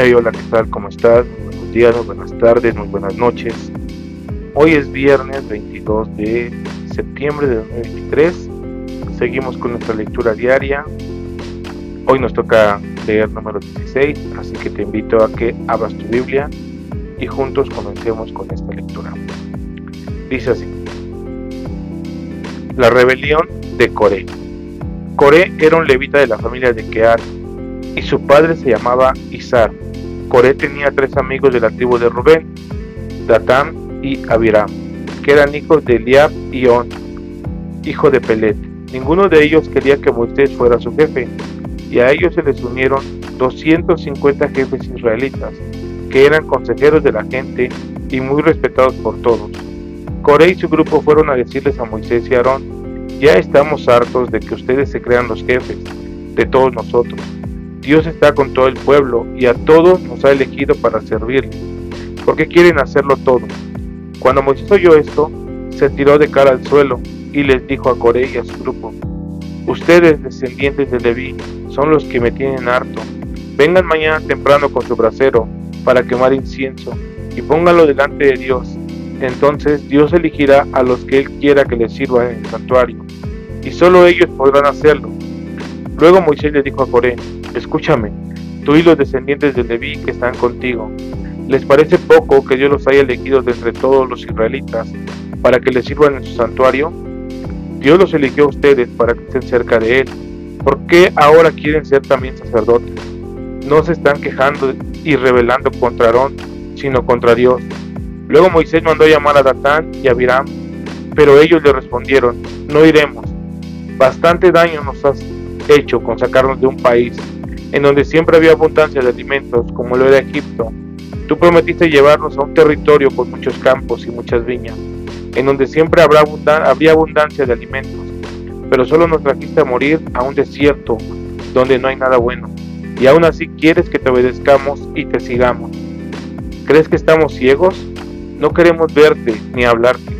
Hey, hola, ¿qué tal? ¿Cómo estás? Buenos días, buenas tardes, muy buenas noches. Hoy es viernes 22 de septiembre de 2023. Seguimos con nuestra lectura diaria. Hoy nos toca leer número 16, así que te invito a que abras tu Biblia y juntos comencemos con esta lectura. Dice así. La rebelión de Coré. Coré era un levita de la familia de Kear y su padre se llamaba Izar Coré tenía tres amigos de la tribu de Rubén, Datán y Abiram, que eran hijos de Eliab y On, hijo de Pelet. Ninguno de ellos quería que Moisés fuera su jefe, y a ellos se les unieron 250 jefes israelitas, que eran consejeros de la gente y muy respetados por todos. Coré y su grupo fueron a decirles a Moisés y Aarón, ya estamos hartos de que ustedes se crean los jefes de todos nosotros Dios está con todo el pueblo y a todos nos ha elegido para servirle, porque quieren hacerlo todo. Cuando Moisés oyó esto, se tiró de cara al suelo y les dijo a Coré y a su grupo, Ustedes, descendientes de Leví, son los que me tienen harto. Vengan mañana temprano con su brasero para quemar incienso y pónganlo delante de Dios. Entonces Dios elegirá a los que Él quiera que les sirva en el santuario, y solo ellos podrán hacerlo. Luego Moisés le dijo a Coré, Escúchame, tú y los descendientes de Leví que están contigo. ¿Les parece poco que Dios los haya elegido de entre todos los israelitas para que les sirvan en su santuario? Dios los eligió a ustedes para que estén cerca de Él. ¿Por qué ahora quieren ser también sacerdotes? No se están quejando y rebelando contra Aarón, sino contra Dios. Luego Moisés mandó llamar a Datán y a Abiram, pero ellos le respondieron, no iremos. Bastante daño nos has hecho con sacarnos de un país en donde siempre había abundancia de alimentos, como lo era Egipto. Tú prometiste llevarnos a un territorio con muchos campos y muchas viñas, en donde siempre habrá habría abundancia de alimentos, pero solo nos trajiste a morir a un desierto donde no hay nada bueno, y aún así quieres que te obedezcamos y te sigamos. ¿Crees que estamos ciegos? No queremos verte ni hablarte.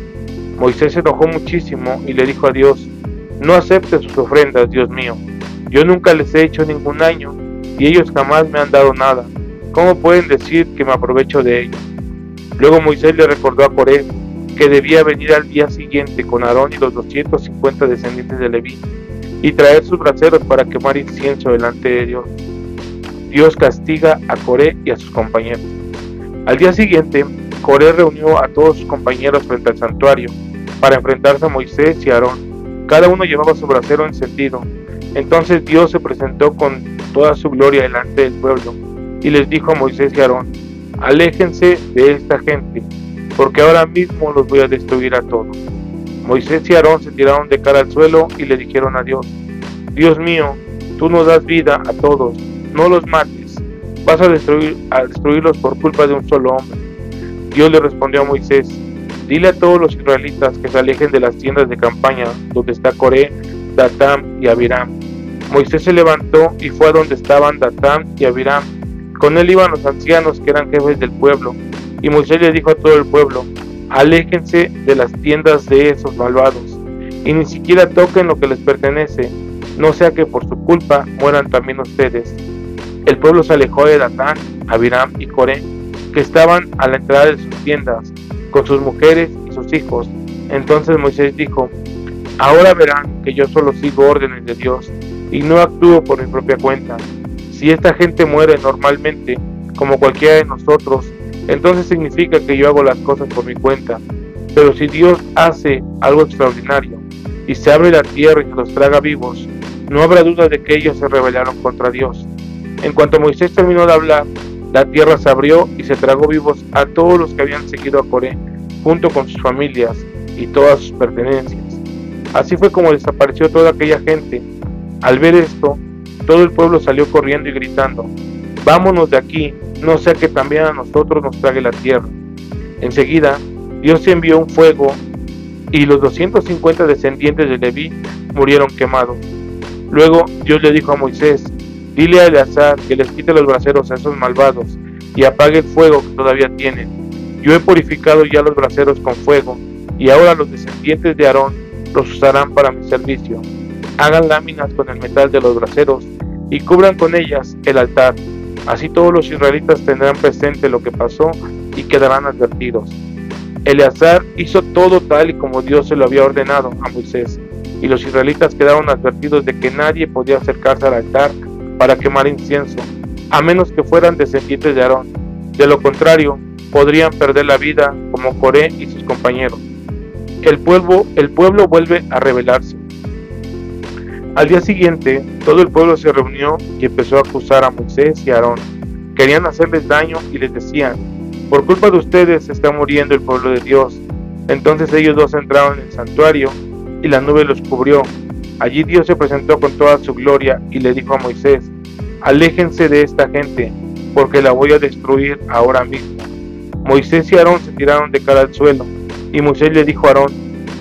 Moisés se enojó muchísimo y le dijo a Dios, no aceptes sus ofrendas, Dios mío. Yo nunca les he hecho ningún daño y ellos jamás me han dado nada. ¿Cómo pueden decir que me aprovecho de ellos? Luego Moisés le recordó a Coré que debía venir al día siguiente con Aarón y los 250 descendientes de Leví y traer sus braseros para quemar incienso delante de Dios. Dios castiga a Coré y a sus compañeros. Al día siguiente, Coré reunió a todos sus compañeros frente al santuario para enfrentarse a Moisés y Aarón. Cada uno llevaba su brasero encendido. Entonces Dios se presentó con toda su gloria delante del pueblo, y les dijo a Moisés y Aarón, aléjense de esta gente, porque ahora mismo los voy a destruir a todos. Moisés y Aarón se tiraron de cara al suelo y le dijeron a Dios, Dios mío, tú nos das vida a todos, no los mates, vas a, destruir, a destruirlos por culpa de un solo hombre. Dios le respondió a Moisés, dile a todos los israelitas que se alejen de las tiendas de campaña donde está Coré, Datam y Abiram Moisés se levantó y fue a donde estaban Datán y Abiram. Con él iban los ancianos que eran jefes del pueblo. Y Moisés le dijo a todo el pueblo, aléjense de las tiendas de esos malvados, y ni siquiera toquen lo que les pertenece, no sea que por su culpa mueran también ustedes. El pueblo se alejó de Datán, Abiram y Coré, que estaban a la entrada de sus tiendas, con sus mujeres y sus hijos. Entonces Moisés dijo, ahora verán que yo solo sigo órdenes de Dios y no actúo por mi propia cuenta. Si esta gente muere normalmente, como cualquiera de nosotros, entonces significa que yo hago las cosas por mi cuenta. Pero si Dios hace algo extraordinario y se abre la tierra y los traga vivos, no habrá duda de que ellos se rebelaron contra Dios. En cuanto Moisés terminó de hablar, la tierra se abrió y se tragó vivos a todos los que habían seguido a Coré, junto con sus familias y todas sus pertenencias. Así fue como desapareció toda aquella gente. Al ver esto, todo el pueblo salió corriendo y gritando, vámonos de aquí, no sea que también a nosotros nos trague la tierra. Enseguida, Dios envió un fuego y los 250 descendientes de Leví murieron quemados. Luego Dios le dijo a Moisés, dile a Eleazar que les quite los braseros a esos malvados y apague el fuego que todavía tienen. Yo he purificado ya los braseros con fuego y ahora los descendientes de Aarón los usarán para mi servicio. Hagan láminas con el metal de los braseros y cubran con ellas el altar. Así todos los israelitas tendrán presente lo que pasó y quedarán advertidos. Eleazar hizo todo tal y como Dios se lo había ordenado a Moisés, y los israelitas quedaron advertidos de que nadie podía acercarse al altar para quemar incienso, a menos que fueran descendientes de Aarón. De lo contrario, podrían perder la vida como Coré y sus compañeros. El pueblo, el pueblo vuelve a rebelarse. Al día siguiente, todo el pueblo se reunió y empezó a acusar a Moisés y a Aarón. Querían hacerles daño y les decían, por culpa de ustedes está muriendo el pueblo de Dios. Entonces ellos dos entraron en el santuario y la nube los cubrió. Allí Dios se presentó con toda su gloria y le dijo a Moisés, aléjense de esta gente, porque la voy a destruir ahora mismo. Moisés y Aarón se tiraron de cara al suelo, y Moisés le dijo a Aarón,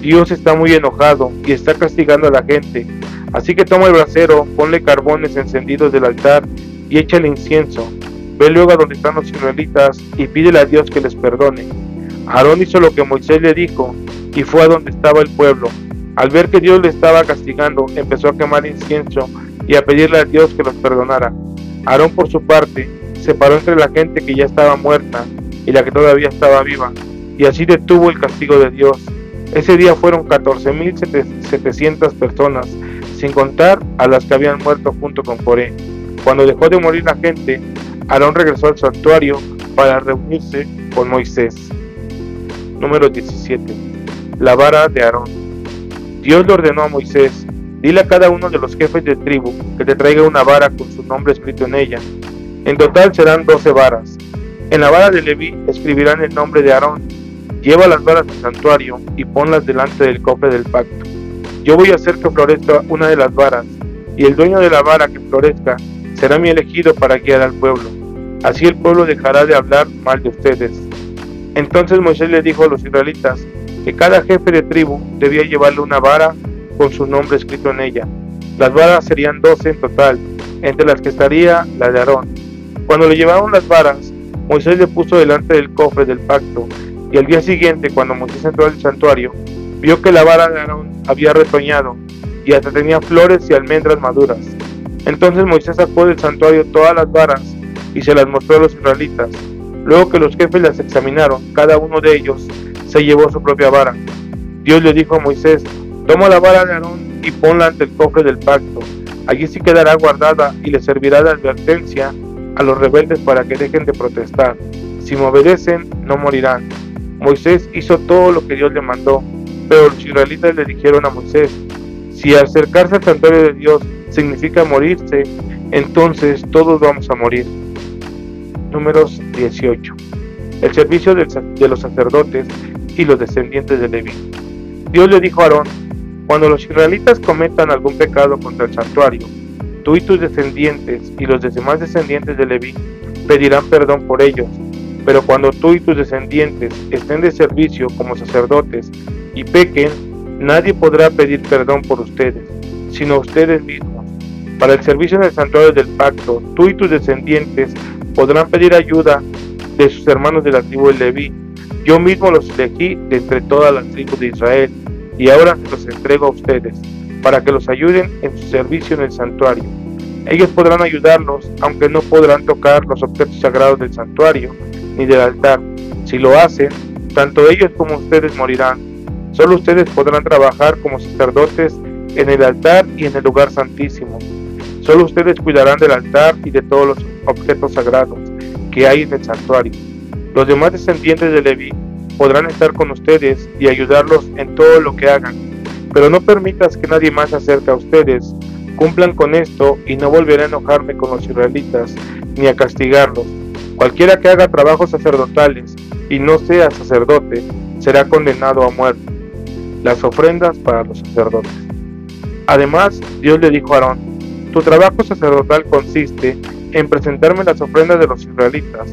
Dios está muy enojado y está castigando a la gente, así que toma el brasero, ponle carbones encendidos del altar y échale incienso. Ve luego a donde están los israelitas y pídele a Dios que les perdone. Aarón hizo lo que Moisés le dijo y fue a donde estaba el pueblo. Al ver que Dios le estaba castigando, empezó a quemar incienso y a pedirle a Dios que los perdonara. Aarón por su parte se paró entre la gente que ya estaba muerta y la que todavía estaba viva, y así detuvo el castigo de Dios. Ese día fueron 14.700 personas, sin contar a las que habían muerto junto con Coré. Cuando dejó de morir la gente, Aarón regresó al santuario para reunirse con Moisés. Número 17. La vara de Aarón. Dios le ordenó a Moisés, dile a cada uno de los jefes de tribu que te traiga una vara con su nombre escrito en ella. En total serán doce varas. En la vara de Leví escribirán el nombre de Aarón. Lleva las varas al santuario y ponlas delante del cofre del pacto. Yo voy a hacer que florezca una de las varas, y el dueño de la vara que florezca será mi elegido para guiar al pueblo. Así el pueblo dejará de hablar mal de ustedes. Entonces Moisés le dijo a los israelitas que cada jefe de tribu debía llevarle una vara con su nombre escrito en ella. Las varas serían doce en total, entre las que estaría la de Aarón. Cuando le llevaron las varas, Moisés le puso delante del cofre del pacto, y al día siguiente, cuando Moisés entró al santuario, vio que la vara de Aarón había retoñado, y hasta tenía flores y almendras maduras. Entonces Moisés sacó del santuario todas las varas y se las mostró a los israelitas. Luego que los jefes las examinaron, cada uno de ellos se llevó su propia vara. Dios le dijo a Moisés, toma la vara de Aarón y ponla ante el cofre del pacto. Allí sí quedará guardada y le servirá de advertencia a los rebeldes para que dejen de protestar. Si me obedecen, no morirán. Moisés hizo todo lo que Dios le mandó, pero los israelitas le dijeron a Moisés, si acercarse al santuario de Dios significa morirse, entonces todos vamos a morir números 18. El servicio de los sacerdotes y los descendientes de Leví. Dios le dijo a Aarón, cuando los israelitas cometan algún pecado contra el santuario, tú y tus descendientes y los demás descendientes de Leví pedirán perdón por ellos, pero cuando tú y tus descendientes estén de servicio como sacerdotes y pequen, nadie podrá pedir perdón por ustedes, sino ustedes mismos. Para el servicio en el santuario del pacto, tú y tus descendientes podrán pedir ayuda de sus hermanos de la tribu de Leví. Yo mismo los elegí de entre todas las tribus de Israel y ahora los entrego a ustedes para que los ayuden en su servicio en el santuario. Ellos podrán ayudarlos, aunque no podrán tocar los objetos sagrados del santuario ni del altar. Si lo hacen, tanto ellos como ustedes morirán. Solo ustedes podrán trabajar como sacerdotes en el altar y en el lugar santísimo. Solo ustedes cuidarán del altar y de todos los objetos sagrados que hay en el santuario. Los demás descendientes de Leví podrán estar con ustedes y ayudarlos en todo lo que hagan, pero no permitas que nadie más se acerque a ustedes. Cumplan con esto y no volveré a enojarme con los israelitas ni a castigarlos. Cualquiera que haga trabajos sacerdotales y no sea sacerdote será condenado a muerte. Las ofrendas para los sacerdotes. Además, Dios le dijo a Aarón, tu trabajo sacerdotal consiste en presentarme las ofrendas de los israelitas.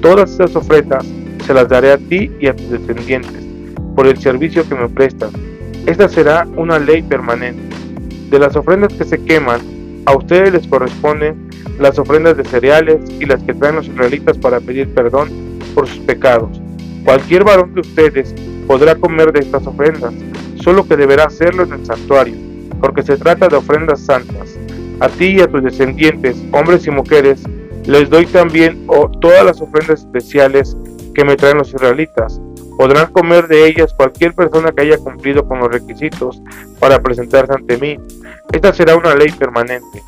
Todas esas ofrendas se las daré a ti y a tus descendientes por el servicio que me prestas. Esta será una ley permanente. De las ofrendas que se queman, a ustedes les corresponden las ofrendas de cereales y las que traen los israelitas para pedir perdón por sus pecados. Cualquier varón de ustedes podrá comer de estas ofrendas, solo que deberá hacerlo en el santuario, porque se trata de ofrendas santas. A ti y a tus descendientes, hombres y mujeres, les doy también todas las ofrendas especiales que me traen los israelitas. Podrán comer de ellas cualquier persona que haya cumplido con los requisitos para presentarse ante mí. Esta será una ley permanente.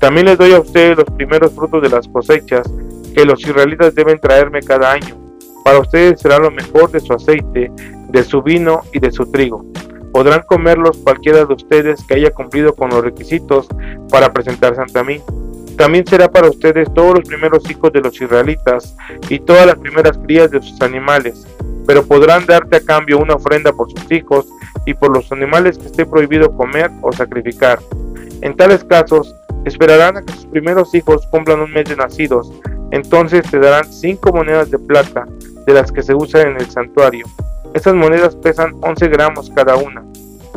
También les doy a ustedes los primeros frutos de las cosechas que los israelitas deben traerme cada año. Para ustedes será lo mejor de su aceite, de su vino y de su trigo. Podrán comerlos cualquiera de ustedes que haya cumplido con los requisitos para presentarse ante mí. También será para ustedes todos los primeros hijos de los israelitas y todas las primeras crías de sus animales, pero podrán darte a cambio una ofrenda por sus hijos y por los animales que esté prohibido comer o sacrificar. En tales casos, esperarán a que sus primeros hijos cumplan un mes de nacidos, entonces te darán cinco monedas de plata de las que se usan en el santuario. Estas monedas pesan 11 gramos cada una.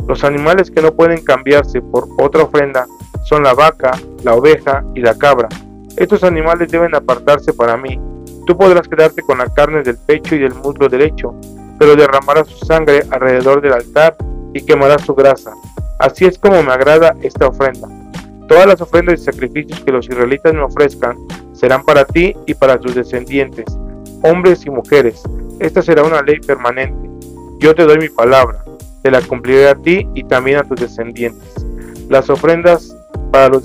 Los animales que no pueden cambiarse por otra ofrenda son la vaca, la oveja y la cabra. Estos animales deben apartarse para mí. Tú podrás quedarte con la carne del pecho y del muslo derecho, pero derramarás su sangre alrededor del altar y quemarás su grasa. Así es como me agrada esta ofrenda. Todas las ofrendas y sacrificios que los israelitas me ofrezcan serán para ti y para tus descendientes, hombres y mujeres. Esta será una ley permanente. Yo te doy mi palabra, te la cumpliré a ti y también a tus descendientes. Las ofrendas para los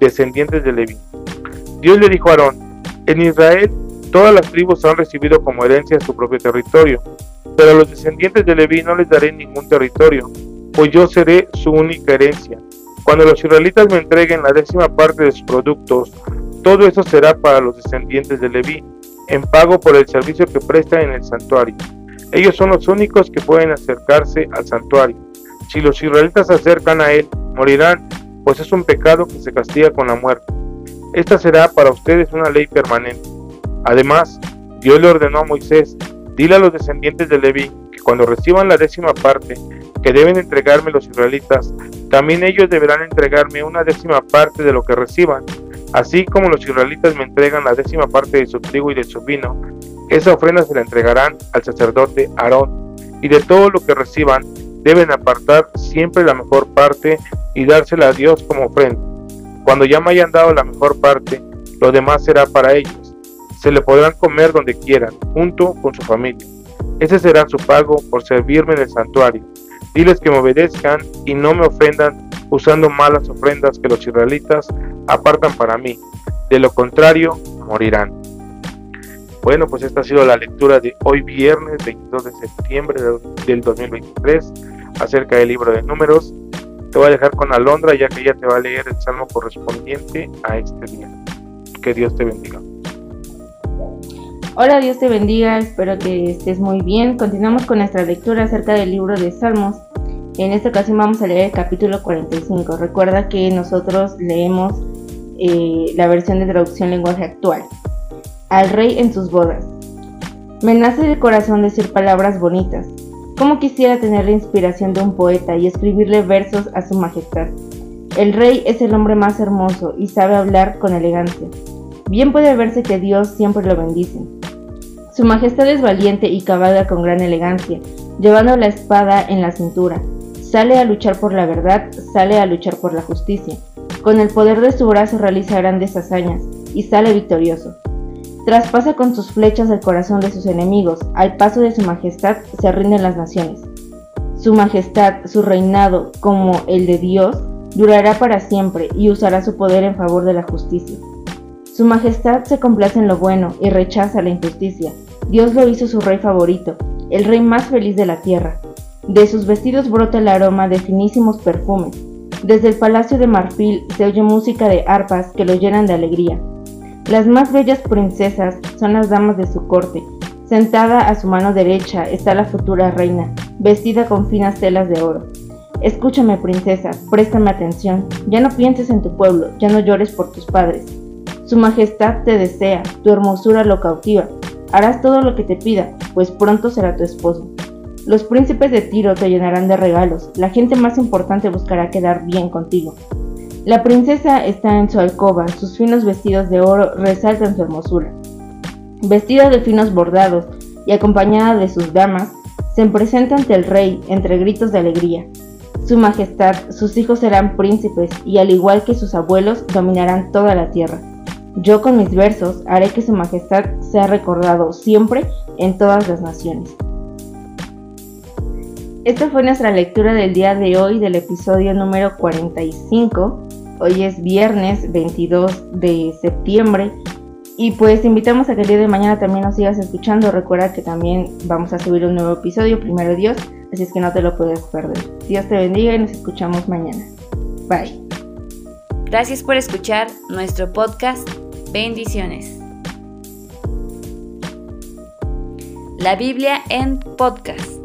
descendientes de Leví. Dios le dijo a Aarón, en Israel todas las tribus han recibido como herencia su propio territorio, pero a los descendientes de Leví no les daré ningún territorio, pues yo seré su única herencia. Cuando los israelitas me entreguen la décima parte de sus productos, todo eso será para los descendientes de Leví, en pago por el servicio que prestan en el santuario. Ellos son los únicos que pueden acercarse al santuario. Si los israelitas se acercan a él, morirán, pues es un pecado que se castiga con la muerte. Esta será para ustedes una ley permanente. Además, Dios le ordenó a Moisés, dile a los descendientes de Leví que cuando reciban la décima parte que deben entregarme los israelitas, también ellos deberán entregarme una décima parte de lo que reciban Así como los israelitas me entregan la décima parte de su trigo y de su vino, esa ofrenda se la entregarán al sacerdote Aarón, y de todo lo que reciban deben apartar siempre la mejor parte y dársela a Dios como ofrenda. Cuando ya me hayan dado la mejor parte, lo demás será para ellos. Se le podrán comer donde quieran, junto con su familia. Ese será su pago por servirme en el santuario. Diles que me obedezcan y no me ofendan usando malas ofrendas que los israelitas apartan para mí. De lo contrario, morirán. Bueno, pues esta ha sido la lectura de hoy viernes 22 de septiembre del 2023 acerca del libro de números. Te voy a dejar con Alondra ya que ella te va a leer el salmo correspondiente a este día. Que Dios te bendiga. Hola, Dios te bendiga, espero que estés muy bien. Continuamos con nuestra lectura acerca del libro de Salmos. En esta ocasión vamos a leer el capítulo 45. Recuerda que nosotros leemos eh, la versión de traducción lenguaje actual. Al rey en sus bodas. Me nace del corazón decir palabras bonitas. Como quisiera tener la inspiración de un poeta y escribirle versos a su majestad. El rey es el hombre más hermoso y sabe hablar con elegancia. Bien puede verse que Dios siempre lo bendice. Su majestad es valiente y cabalga con gran elegancia, llevando la espada en la cintura Sale a luchar por la verdad, sale a luchar por la justicia. Con el poder de su brazo realiza grandes hazañas y sale victorioso. Traspasa con sus flechas el corazón de sus enemigos, al paso de su majestad se rinden las naciones. Su majestad, su reinado, como el de Dios, durará para siempre y usará su poder en favor de la justicia. Su majestad se complace en lo bueno y rechaza la injusticia. Dios lo hizo su rey favorito, el rey más feliz de la tierra. De sus vestidos brota el aroma de finísimos perfumes. Desde el palacio de marfil se oye música de arpas que lo llenan de alegría. Las más bellas princesas son las damas de su corte. Sentada a su mano derecha está la futura reina. vestida con finas telas de oro. Escúchame, princesa, préstame atención. Ya no pienses en tu pueblo, ya no llores por tus padres. Su majestad te desea, tu hermosura lo cautiva. Harás todo lo que te pida, pues pronto será tu esposo. Los príncipes de Tiro te llenarán de regalos, la gente más importante buscará quedar bien contigo. La princesa está en su alcoba, sus finos vestidos de oro resaltan su hermosura. Vestida de finos bordados y acompañada de sus damas, se presenta ante el rey entre gritos de alegría. Su majestad, sus hijos serán príncipes y al igual que sus abuelos dominarán toda la tierra. Yo con mis versos haré que su majestad sea recordado siempre en todas las naciones. Esta fue nuestra lectura del día de hoy del episodio número 45. Hoy es viernes 22 de septiembre y pues te invitamos a que el día de mañana también nos sigas escuchando. Recuerda que también vamos a subir un nuevo episodio, primero Dios, así es que no te lo puedes perder. Dios te bendiga y nos escuchamos mañana. Bye. Gracias por escuchar nuestro podcast. Bendiciones. La Biblia en podcast.